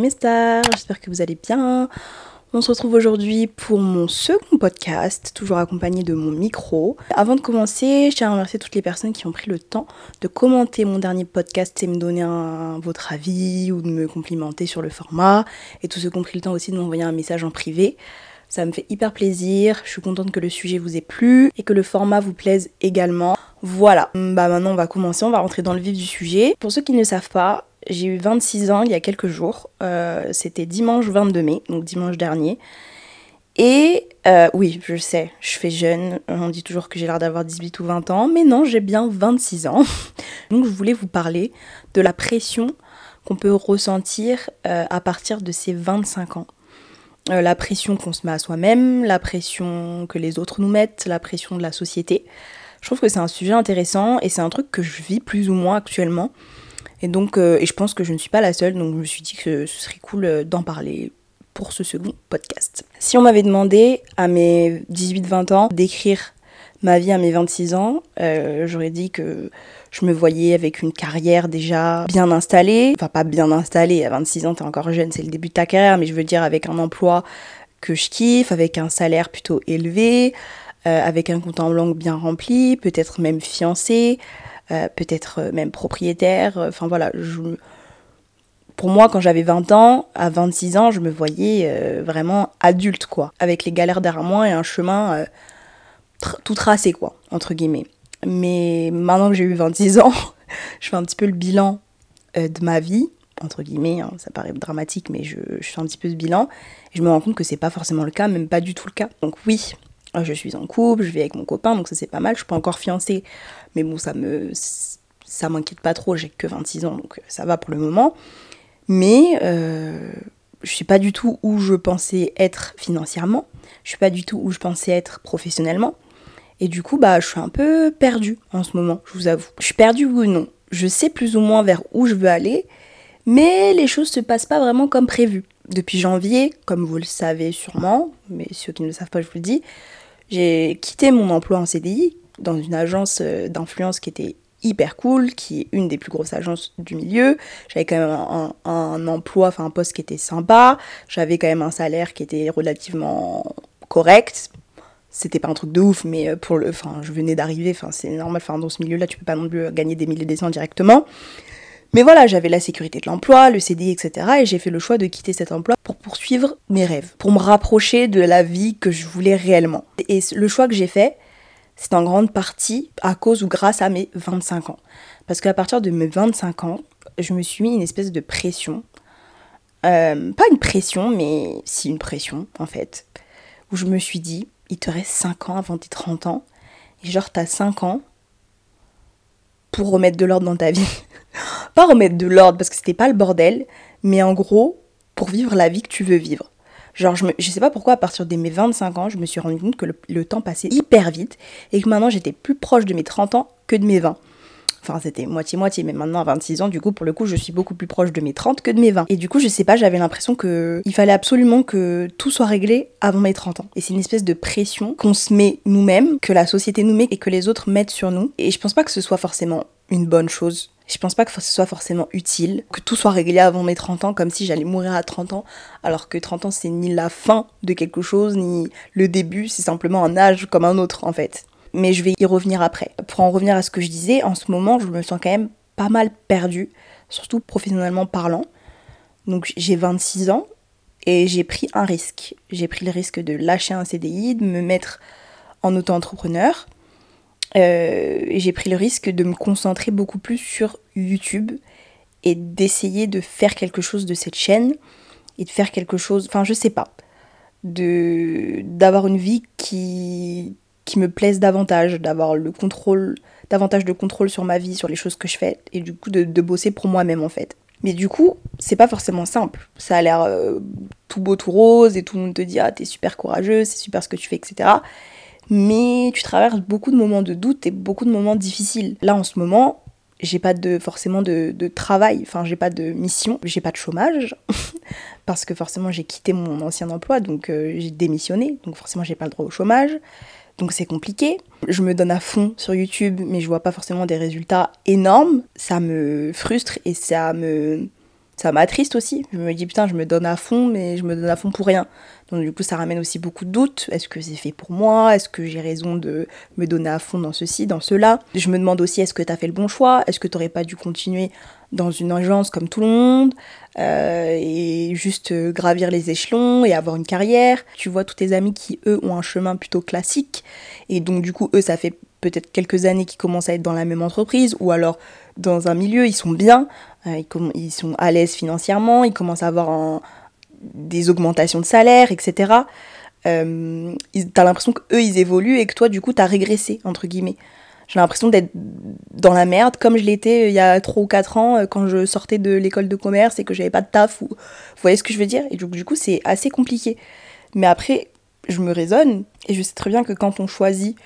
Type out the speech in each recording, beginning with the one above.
mes stars, j'espère que vous allez bien. On se retrouve aujourd'hui pour mon second podcast, toujours accompagné de mon micro. Avant de commencer, je tiens à remercier toutes les personnes qui ont pris le temps de commenter mon dernier podcast et me donner votre avis ou de me complimenter sur le format, et tous ceux qui ont pris le temps aussi de m'envoyer un message en privé. Ça me fait hyper plaisir, je suis contente que le sujet vous ait plu et que le format vous plaise également. Voilà, bah maintenant on va commencer, on va rentrer dans le vif du sujet. Pour ceux qui ne le savent pas, j'ai eu 26 ans il y a quelques jours. Euh, c'était dimanche 22 mai, donc dimanche dernier. Et euh, oui, je sais, je fais jeune. On dit toujours que j'ai l'air d'avoir 18 ou 20 ans, mais non, j'ai bien 26 ans. donc je voulais vous parler de la pression qu'on peut ressentir euh, à partir de ces 25 ans. la pression qu'on se met à soi-même, la pression que les autres nous mettent, la pression de la société. Je trouve que c'est un sujet intéressant et c'est un truc que je vis plus ou moins actuellement. Et donc, euh, et je pense que je ne suis pas la seule, donc je me suis dit que ce serait cool euh, d'en parler pour ce second podcast. Si on m'avait demandé à mes 18-20 ans d'écrire ma vie à mes 26 ans, euh, j'aurais dit que je me voyais avec une carrière déjà bien installée. Enfin, pas bien installée, à 26 ans, t'es encore jeune, c'est le début de ta carrière, mais je veux dire avec un emploi que je kiffe, avec un salaire plutôt élevé, avec un compte en banque bien rempli, peut-être même fiancé, euh, peut-être euh, même propriétaire. Euh, enfin voilà, je, pour moi, quand j'avais 20 ans, à 26 ans, je me voyais vraiment adulte, quoi. Avec les galères derrière moi et un chemin tout tracé, quoi, entre guillemets. Mais maintenant que j'ai eu 26 ans, je fais un petit peu le bilan de ma vie, entre guillemets, hein, ça paraît dramatique, mais je, je, fais un petit peu ce bilan. Et je me rends compte que c'est pas forcément le cas, même pas du tout le cas. Donc oui, je suis en couple, je vis avec mon copain, donc ça c'est pas mal. Je suis pas encore fiancée, mais bon, ça me ça m'inquiète pas trop, j'ai que 26 ans, donc ça va pour le moment. Mais euh, je suis pas du tout où je pensais être financièrement, je suis pas du tout où je pensais être professionnellement. Et du coup, bah, je suis un peu perdue en ce moment, je vous avoue. Je suis perdue ou non. Je sais plus ou moins vers où je veux aller, mais les choses se passent pas vraiment comme prévu. Depuis janvier, comme vous le savez sûrement, mais ceux qui ne le savent pas, je vous le dis, j'ai quitté mon emploi en CDI dans une agence euh, d'influence qui était hyper cool, qui est une des plus grosses agences du milieu. J'avais quand même un, emploi, enfin un poste qui était sympa. J'avais quand même un salaire qui était relativement correct. C'était pas un truc de ouf, mais euh, pour le, enfin, je venais d'arriver, enfin, c'est normal, enfin, dans ce milieu-là, tu peux pas non plus gagner des milliers de cents directement. Mais voilà, j'avais la sécurité de l'emploi, le CDI, etc. Et j'ai fait le choix de quitter cet emploi pour poursuivre mes rêves, pour me rapprocher de la vie que je voulais réellement. Et le choix que j'ai fait, c'est en grande partie à cause ou grâce à mes 25 ans. Parce qu'à partir de mes 25 ans, je me suis mis une espèce de pression. Euh, pas une pression, mais si une pression, en fait. Où je me suis dit, il te reste 5 ans avant tes 30 ans. Et genre, t'as 5 ans pour remettre de l'ordre dans ta vie. pas remettre de l'ordre parce que c'était pas le bordel, mais en gros, pour vivre la vie que tu veux vivre. Genre, je, me, je sais pas pourquoi, à partir de mes 25 ans, je me suis rendu compte que le, le temps passait hyper vite et que maintenant j'étais plus proche de mes 30 ans que de mes 20. Enfin, c'était moitié-moitié, mais maintenant à 26 ans, du coup, pour le coup, je suis beaucoup plus proche de mes 30 que de mes 20. Et du coup, je sais pas, j'avais l'impression que il fallait absolument que tout soit réglé avant mes 30 ans. Et c'est une espèce de pression qu'on se met nous-mêmes, que la société nous met et que les autres mettent sur nous. Et je pense pas que ce soit forcément une bonne chose. Je pense pas que ce soit forcément utile, que tout soit réglé avant mes 30 ans, comme si j'allais mourir à 30 ans, alors que 30 ans c'est ni la fin de quelque chose, ni le début, c'est simplement un âge comme un autre en fait mais je vais y revenir après. Pour en revenir à ce que je disais, en ce moment, je me sens quand même pas mal perdue, surtout professionnellement parlant. Donc j'ai 26 ans et j'ai pris un risque. J'ai pris le risque de lâcher un CDI, de me mettre en auto-entrepreneur. Euh, j'ai pris le risque de me concentrer beaucoup plus sur YouTube et d'essayer de faire quelque chose de cette chaîne et de faire quelque chose, enfin je sais pas, de d'avoir une vie qui qui me plaisent davantage, d'avoir le contrôle, davantage de contrôle sur ma vie, sur les choses que je fais, et du coup de, bosser pour moi-même en fait. Mais du coup, c'est pas forcément simple. Ça a l'air euh, tout beau, tout rose, et tout le monde te dit ah t'es super courageuse, c'est super ce que tu fais, etc. Mais tu traverses beaucoup de moments de doute et beaucoup de moments difficiles. Là en ce moment, j'ai pas de forcément de, de travail, enfin j'ai pas de mission, j'ai pas de chômage parce que forcément j'ai quitté mon ancien emploi, donc euh, j'ai démissionné, donc forcément j'ai pas le droit au chômage. Donc c'est compliqué. Je me donne à fond sur YouTube, mais je vois pas forcément des résultats énormes. Ça me frustre et ça me ça m'attriste aussi. Je me dis putain, je me donne à fond, mais je me donne à fond pour rien. Donc du coup, ça ramène aussi beaucoup de doutes. Est-ce que c'est fait pour moi? Est-ce que j'ai raison de me donner à fond dans ceci, dans cela? Je me demande aussi est-ce que tu as fait le bon choix? Est-ce que tu n'aurais pas dû continuer dans une agence comme tout le monde euh, et juste euh, gravir les échelons et avoir une carrière? Tu vois tous tes amis qui, eux, ont un chemin plutôt classique et donc du coup, eux, ça fait peut-être quelques années qu'ils commencent à être dans la même entreprise ou alors dans un milieu, ils sont bien, euh, ils, sont à l'aise financièrement, ils commencent à avoir des augmentations de salaire, etc. Euh, t'as l'impression qu'eux, ils évoluent et que toi, du coup, t'as régressé, entre guillemets. J'ai l'impression d'être dans la merde, comme je l'étais euh, il y a 3 ou 4 ans, euh, quand je sortais de l'école de commerce et que j'avais pas de taf. Ou... Vous voyez ce que je veux dire? Et du, du coup, c'est assez compliqué. Mais après, je me raisonne et je sais très bien que quand on choisit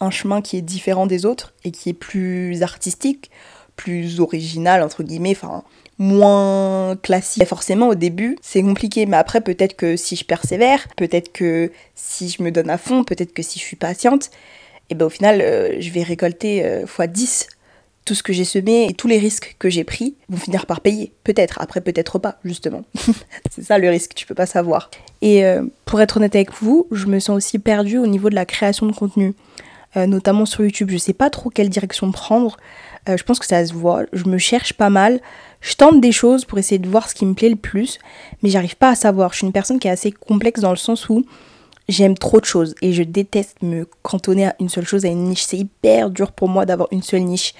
un chemin qui est différent des autres et qui est plus artistique, plus original, entre guillemets, enfin, moins classique. Et forcément, au début, c'est compliqué, mais après, peut-être que si je persévère, peut-être que si je me donne à fond, peut-être que si je suis patiente, et eh ben au final, euh, je vais récolter euh, x 10 tout ce que j'ai semé et tous les risques que j'ai pris vont finir par payer. Peut-être, après peut-être pas, justement. c'est ça le risque, tu peux pas savoir. Et euh, pour être honnête avec vous, je me sens aussi perdue au niveau de la création de contenu. notamment sur YouTube, je sais pas trop quelle direction prendre. Je pense que ça se voit. Je me cherche pas mal. Je tente des choses pour essayer de voir ce qui me plaît le plus, mais j'arrive pas à savoir. Je suis une personne qui est assez complexe dans le sens où j'aime trop de choses et je déteste me cantonner à une seule chose, à une niche. C'est hyper dur pour moi d'avoir une seule niche.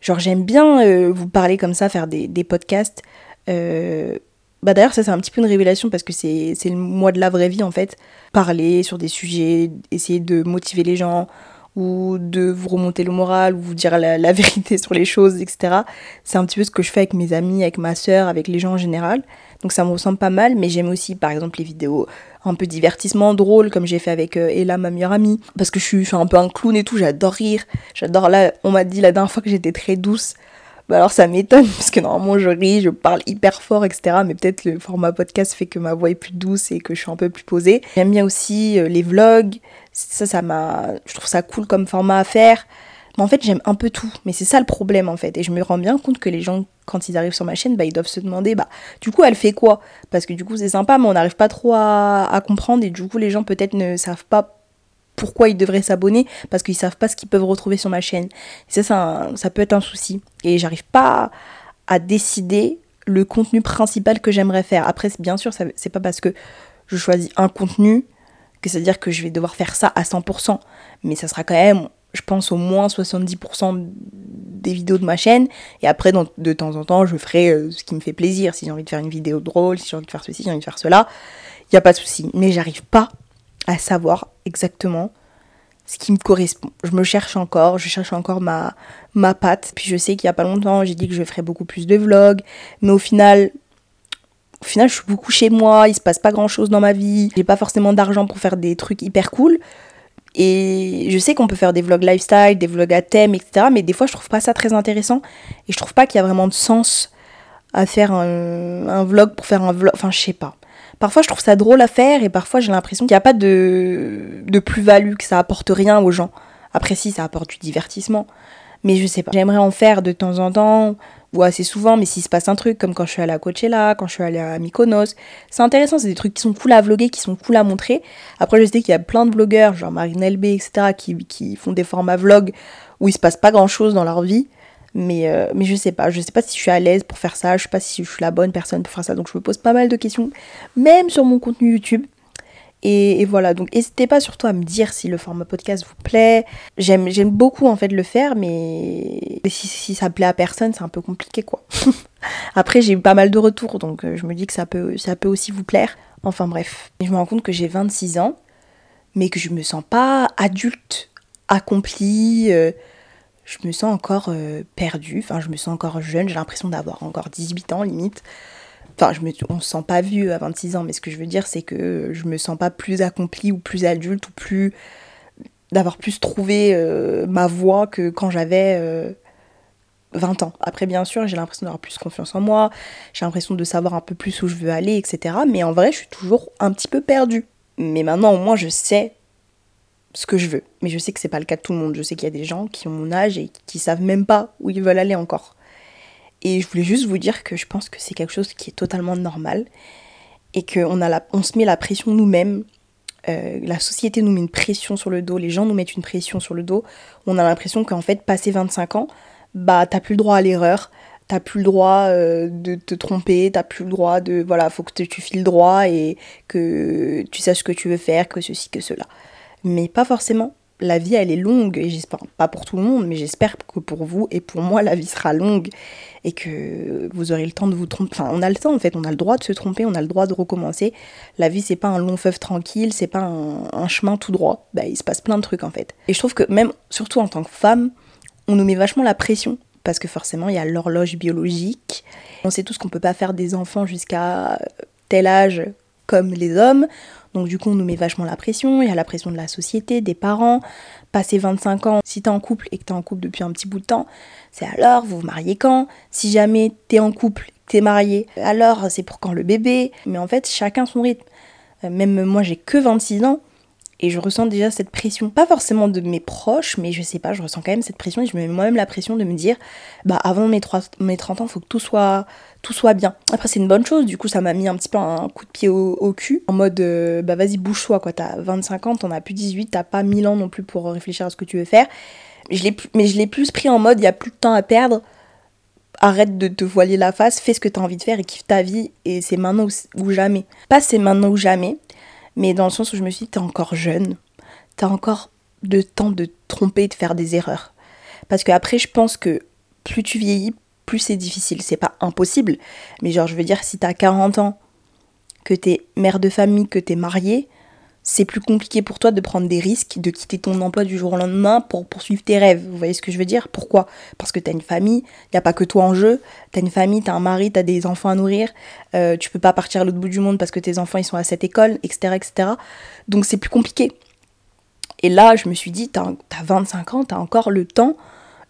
Genre j'aime bien euh, vous parler comme ça, faire des, podcasts. Euh, bah d'ailleurs ça c'est un petit peu une révélation parce que c'est le mois de la vraie vie en fait. Parler sur des sujets, essayer de motiver les gens, ou de vous remonter le moral, ou vous dire la, vérité sur les choses, etc. C'est un petit peu ce que je fais avec mes amis, avec ma soeur, avec les gens en général. Donc ça me ressemble pas mal, mais j'aime aussi par exemple les vidéos un peu divertissement, drôles, comme j'ai fait avec euh, Ella, ma meilleure amie. Parce que je suis, je suis un peu un clown et tout, j'adore rire. J'adore là, on m'a dit la dernière fois que j'étais très douce. Bah alors ça m'étonne parce que normalement je ris, je parle hyper fort, etc. Mais peut-être le format podcast fait que ma voix est plus douce et que je suis un peu plus posée. J'aime bien aussi euh, les vlogs. Ça, ça m'a, je trouve ça cool comme format à faire. Mais en fait, j'aime un peu tout. Mais c'est ça le problème en fait. Et je me rends bien compte que les gens, quand ils arrivent sur ma chaîne, bah, ils doivent se demander, bah, du coup, elle fait quoi? Parce que du coup, c'est sympa, mais on n'arrive pas trop à, à comprendre. Et du coup, les gens peut-être ne savent pas pourquoi ils devraient s'abonner parce qu'ils savent pas ce qu'ils peuvent retrouver sur ma chaîne. Et ça, ça, peut être un souci. Et j'arrive pas à décider le contenu principal que j'aimerais faire. Après, bien sûr, c'est pas parce que je choisis un contenu que c'est à dire que je vais devoir faire ça à 100%. Mais ça sera quand même, je pense, au moins 70% des vidéos de ma chaîne. Et après, de temps en temps, je ferai euh, ce qui me fait plaisir. Si j'ai envie de faire une vidéo drôle, si j'ai envie de faire ceci, si j'ai envie de faire cela, il n'y a pas de souci. Mais j'arrive pas à savoir exactement ce qui me correspond. Je me cherche encore, je cherche encore ma, ma patte. Puis je sais qu'il y a pas longtemps, j'ai dit que je ferais beaucoup plus de vlogs, mais au final, au final, je suis beaucoup chez moi, il se passe pas grand chose dans ma vie, j'ai pas forcément d'argent pour faire des trucs hyper cool. Et je sais qu'on peut faire des vlogs lifestyle, des vlogs à thème, etc. Mais des fois, je trouve pas ça très intéressant. Et je trouve pas qu'il y a vraiment de sens à faire un, un vlog pour faire un vlog. Enfin, je sais pas. Parfois, je trouve ça drôle à faire et parfois, j'ai l'impression qu'il n'y a pas de, de plus-value, que ça apporte rien aux gens. Après, si, ça apporte du divertissement. Mais je sais pas. J'aimerais en faire de temps en temps, ou assez souvent, mais s'il se passe un truc, comme quand je suis allée à Coachella, quand je suis allée à Mykonos, c'est intéressant, c'est des trucs qui sont cool à vlogger, qui sont cool à montrer. Après, je sais qu'il y a plein de vlogueurs, genre Marine LB, etc., qui, qui font des formats vlogs où il se passe pas grand chose dans leur vie. Mais, euh, mais je sais pas, je sais pas si je suis à l'aise pour faire ça, je sais pas si je suis la bonne personne pour faire ça, donc je me pose pas mal de questions, même sur mon contenu YouTube. Et, voilà, donc n'hésitez pas surtout à me dire si le format podcast vous plaît. J'aime, beaucoup en fait le faire, mais si, si ça plaît à personne, c'est un peu compliqué quoi. Après, j'ai eu pas mal de retours, donc euh, je me dis que ça peut, ça peut aussi vous plaire. Enfin bref, je me rends compte que j'ai 26 ans, mais que je me sens pas adulte, accomplie. Euh, je me sens encore euh, perdue, enfin je me sens encore jeune, j'ai l'impression d'avoir encore 18 ans limite. Enfin, je me, on se sent pas vieux à 26 ans, mais ce que je veux dire, c'est que je me sens pas plus accomplie ou plus adulte ou plus. d'avoir plus trouvé euh, ma voie que quand j'avais 20 euh, ans. Après, bien sûr, j'ai l'impression d'avoir plus confiance en moi, j'ai l'impression de savoir un peu plus où je veux aller, etc. Mais en vrai, je suis toujours un petit peu perdue. Mais maintenant, au moins, je sais ce que je veux. Mais je sais que c'est pas le cas de tout le monde. Je sais qu'il y a des gens qui ont mon âge et qui savent même pas où ils veulent aller encore. Et je voulais juste vous dire que je pense que c'est quelque chose qui est totalement normal et qu'on on se met la pression nous-mêmes. Euh, la société nous met une pression sur le dos, les gens nous mettent une pression sur le dos. On a l'impression qu'en fait, passé 25 ans, bah t'as plus le droit à l'erreur, t'as plus le droit euh, de te tromper, t'as plus le droit de. Voilà, faut que tu files droit et que tu saches ce que tu veux faire, que ceci, que cela. Mais pas forcément. La vie elle est longue et j'espère pas pour tout le monde mais j'espère que pour vous et pour moi la vie sera longue et que vous aurez le temps de vous tromper. Enfin on a le temps en fait. On a le droit de se tromper on a le droit de recommencer. La vie c'est pas un long feuve tranquille c'est pas un, chemin tout droit. Bah il se passe plein de trucs en fait. Et je trouve que même surtout en tant que femme on nous met vachement la pression parce que forcément il y a l'horloge biologique. On sait tous qu'on peut pas faire des enfants jusqu'à tel âge comme les hommes donc du coup, on nous met vachement la pression, il y a la pression de la société, des parents. Passer 25 ans, si t'es en couple et que t'es en couple depuis un petit bout de temps, c'est alors, vous vous mariez quand? Si jamais t'es en couple, t'es marié, alors c'est pour quand le bébé? Mais en fait, chacun son rythme. Euh, même moi, j'ai que 26 ans, et je ressens déjà cette pression, pas forcément de mes proches, mais je sais pas, je ressens quand même cette pression et je me mets moi-même la pression de me dire, bah avant mes, 3, mes 30 ans, faut que tout soit, tout soit bien. Après, c'est une bonne chose, du coup, ça m'a mis un petit peu un coup de pied au, cul, en mode, euh, bah vas-y, bouge-toi, quoi. T'as 25 ans, t'en as plus 18, t'as pas 1000 ans non plus pour réfléchir à ce que tu veux faire. Je mais je l'ai plus pris en mode, il y a plus de temps à perdre, arrête de te voiler la face, fais ce que t'as envie de faire et kiffe ta vie, et c'est maintenant ou jamais. Pas c'est maintenant ou jamais, mais dans le sens où je me suis dit, t'es encore jeune, t'as encore de temps de tromper, de faire des erreurs. Parce que après, je pense que plus tu vieillis, plus c'est difficile. C'est pas impossible, mais genre, je veux dire, si t'as 40 ans, que t'es mère de famille, que t'es mariée, c'est plus compliqué pour toi de prendre des risques, de quitter ton emploi du jour au lendemain pour poursuivre tes rêves. Vous voyez ce que je veux dire? Pourquoi? Parce que t'as une famille, il n'y a pas que toi en jeu, t'as une famille, t'as un mari, t'as des enfants à nourrir, euh, tu peux pas partir à l'autre bout du monde parce que tes enfants ils sont à cette école, etc. etc. Donc c'est plus compliqué. Et là, je me suis dit, t'as as 25 ans, t'as encore le temps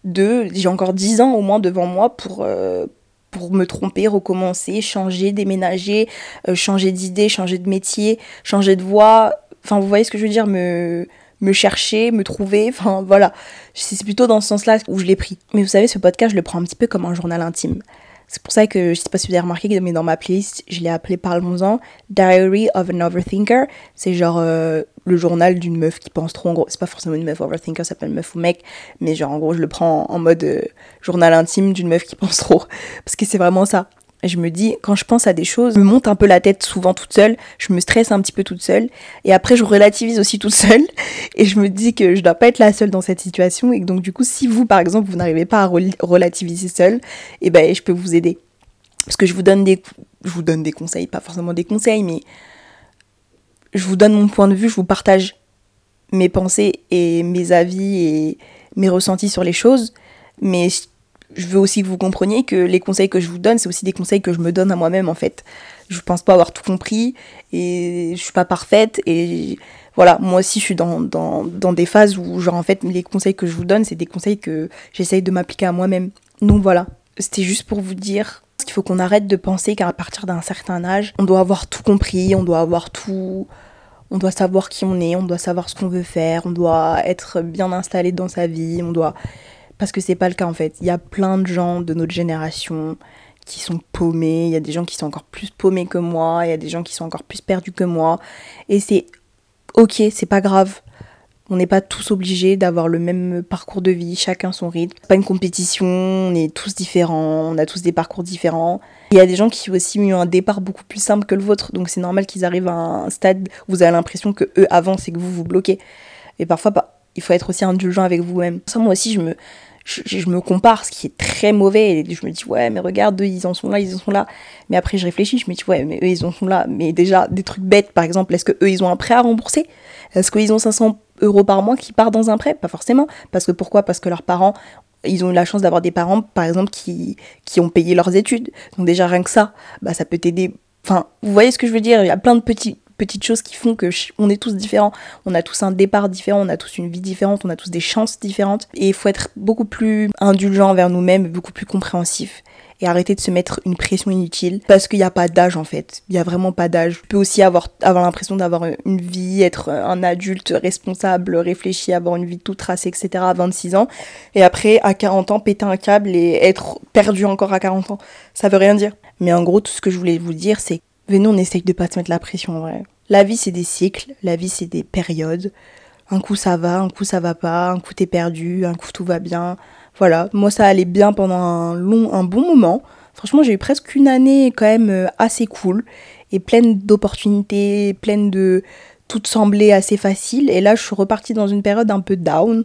de... J'ai encore 10 ans au moins devant moi pour... Euh, me tromper, recommencer, changer, déménager, euh, changer d'idée, changer de métier, changer de voie, Enfin, vous voyez ce que je veux dire me, chercher, me trouver. Enfin, voilà. C'est plutôt dans ce sens-là où je l'ai pris. Mais vous savez, ce podcast, je le prends un petit peu comme un journal intime. C'est pour ça que, je sais pas si vous avez remarqué, mais dans ma playlist, je l'ai appelé Parlons-en Diary of an Overthinker. C'est genre euh, le journal d'une meuf qui pense trop. En gros, c'est pas forcément une meuf overthinker, ça s'appelle meuf ou mec. Mais genre, en gros, je le prends en mode euh, journal intime d'une meuf qui pense trop. Parce que c'est vraiment ça je me dis, quand je pense à des choses, je me monte un peu la tête souvent toute seule, je me stresse un petit peu toute seule, et après je relativise aussi toute seule, et je me dis que je dois pas être la seule dans cette situation, et donc du coup, si vous, par exemple, vous n'arrivez pas à relativiser seule, et ben je peux vous aider. Parce que je vous donne des, je vous donne des conseils, pas forcément des conseils, mais je vous donne mon point de vue, je vous partage mes pensées et mes avis et mes ressentis sur les choses, mais je veux aussi que vous compreniez que les conseils que je vous donne, c'est aussi des conseils que je me donne à moi-même en fait. Je pense pas avoir tout compris et je suis pas parfaite et voilà, moi aussi je suis dans, dans, dans des phases où genre en fait les conseils que je vous donne, c'est des conseils que j'essaye de m'appliquer à moi-même. Donc voilà, c'était juste pour vous dire qu'il faut qu'on arrête de penser qu'à partir d'un certain âge, on doit avoir tout compris, on doit avoir tout on doit savoir qui on est, on doit savoir ce qu'on veut faire, on doit être bien installé dans sa vie, on doit parce que c'est pas le cas en fait. Il y a plein de gens de notre génération qui sont paumés, il y a des gens qui sont encore plus paumés que moi, il y a des gens qui sont encore plus perdus que moi. Et c'est ok, c'est pas grave. On n'est pas tous obligés d'avoir le même parcours de vie, chacun son rythme. Pas une compétition, on est tous différents, on a tous des parcours différents. Il y a des gens qui ont aussi eu un départ beaucoup plus simple que le vôtre, donc c'est normal qu'ils arrivent à un stade où vous avez l'impression que eux avancent et que vous vous bloquez. Et parfois, bah, il faut être aussi indulgent avec vous-même. Ça, moi aussi, je me, compare, ce qui est très mauvais. Je me dis, ouais, mais regarde, eux, ils en sont là, ils en sont là. Mais après, je réfléchis, je me dis, ouais, mais eux, ils en sont là. Mais déjà, des trucs bêtes, par exemple, est-ce que eux, ils ont un prêt à rembourser? Est-ce qu'ils ont 500 euros par mois qui partent dans un prêt? Pas forcément. Parce que pourquoi? Parce que leurs parents, ils ont eu la chance d'avoir des parents, par exemple, qui, qui ont payé leurs études. Donc déjà, rien que ça, bah, ça peut t'aider. Enfin, vous voyez ce que je veux dire? Il y a plein de petits petites choses qui font que on est tous différents. On a tous un départ différent, on a tous une vie différente, on a tous des chances différentes. Et il faut être beaucoup plus indulgent envers nous-mêmes, beaucoup plus compréhensif. et arrêter de se mettre une pression inutile parce qu'il n'y a pas d'âge en fait. Il n'y a vraiment pas d'âge. Tu peux aussi avoir, avoir l'impression d'avoir une vie, être un adulte responsable, réfléchi, avoir une vie toute tracée, etc. à 26 ans et après à 40 ans péter un câble et être perdu encore à 40 ans. Ça veut rien dire. Mais en gros, tout ce que je voulais vous dire, c'est venez, on essaye de pas se mettre la pression en vrai. La vie, c'est des cycles, la vie, c'est des périodes. Un coup ça va, un coup ça va pas, un coup t'es perdu, un coup tout va bien. Voilà, moi ça allait bien pendant un long, un bon moment. Franchement, j'ai eu presque une année quand même euh, assez cool et pleine d'opportunités, pleine de tout semblait assez facile. Et là, je suis repartie dans une période un peu down,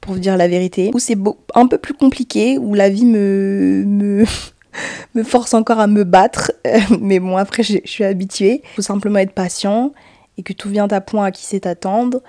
pour vous dire la vérité, où c'est un peu plus compliqué, où la vie me, me, me force encore à me battre. Mais bon, après, je suis habituée. Il faut simplement être patient et que tout vient à point à qui sait attendre.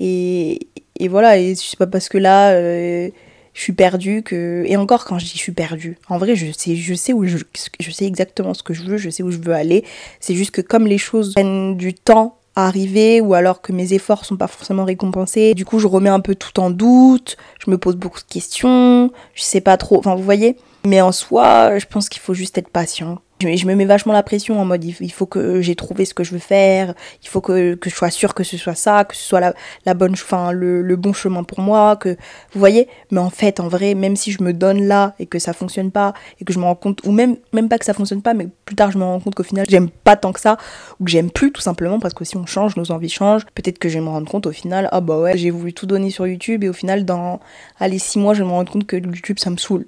Et, voilà, et c'est pas parce que là, euh, je suis perdue que. Et encore, quand je dis je suis perdue, en vrai, je sais, je sais où je, je sais exactement ce que je veux, je sais où je veux aller. C'est juste que comme les choses prennent du temps à arriver ou alors que mes efforts sont pas forcément récompensés, du coup, je remets un peu tout en doute, je me pose beaucoup de questions, je sais pas trop. Enfin, vous voyez. Mais en soi, je pense qu'il faut juste être patient je, me mets vachement la pression en mode il, faut que j'ai trouvé ce que je veux faire, il faut que, que, je sois sûre que ce soit ça, que ce soit la, la bonne, enfin, le, bon chemin pour moi, que vous voyez. Mais en fait, en vrai, même si je me donne là et que ça fonctionne pas et que je me rends compte, ou même même pas que ça fonctionne pas, mais plus tard je me rends compte qu'au final j'aime pas tant que ça ou que j'aime plus tout simplement parce que si on change, nos envies changent. Peut-être que je vais me rendre compte au final, ah bah ouais, j'ai voulu tout donner sur YouTube et au final dans allez six mois je vais me rendre compte que YouTube ça me saoule.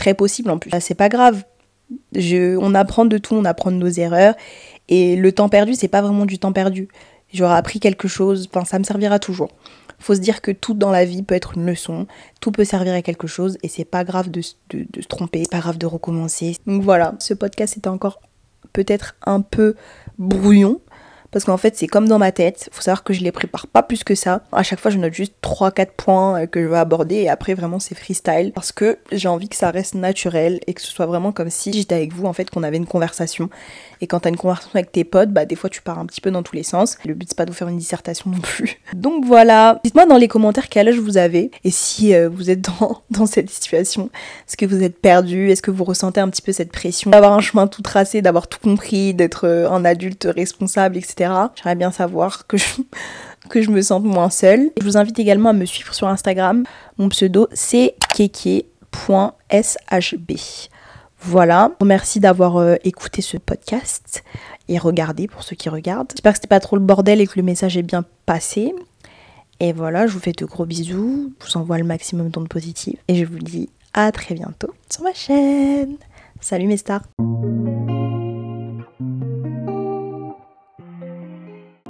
Très possible en plus. C'est pas grave on apprend de tout, on apprend de nos erreurs. Et le temps perdu, c'est pas vraiment du temps perdu. J'aurai appris quelque chose, enfin, ça me servira toujours. Faut se dire que tout dans la vie peut être une leçon, tout peut servir à quelque chose et c'est pas grave de, de, de se tromper, pas grave de recommencer. Donc voilà, ce podcast était encore peut-être un peu brouillon, parce qu'en fait c'est comme dans ma tête, faut savoir que je les prépare pas plus que ça. À chaque fois je note juste 3-4 points euh, que je vais aborder et après vraiment c'est freestyle parce que j'ai envie que ça reste naturel et que ce soit vraiment comme si j'étais avec vous en fait qu'on avait une conversation. Et quand t'as une conversation avec tes potes, bah des fois tu pars un petit peu dans tous les sens. Le but c'est pas de vous faire une dissertation non plus. Donc voilà, dites-moi dans les commentaires quel âge vous avez et si euh, vous êtes dans, dans cette situation, est-ce que vous êtes perdu, est-ce que vous ressentez un petit peu cette pression? D'avoir un chemin tout tracé, d'avoir tout compris, d'être euh, un adulte responsable, J'aimerais bien savoir que je, que je me sente moins seule. Je vous invite également à me suivre sur Instagram. Mon pseudo c'est keke.shb. Voilà, merci d'avoir euh, écouté ce podcast et regardé pour ceux qui regardent. J'espère que c'était pas trop le bordel et que le message est bien passé. Et voilà, je vous fais de gros bisous, je vous envoie le maximum d'ondes positives et je vous dis à très bientôt sur ma chaîne. Salut mes stars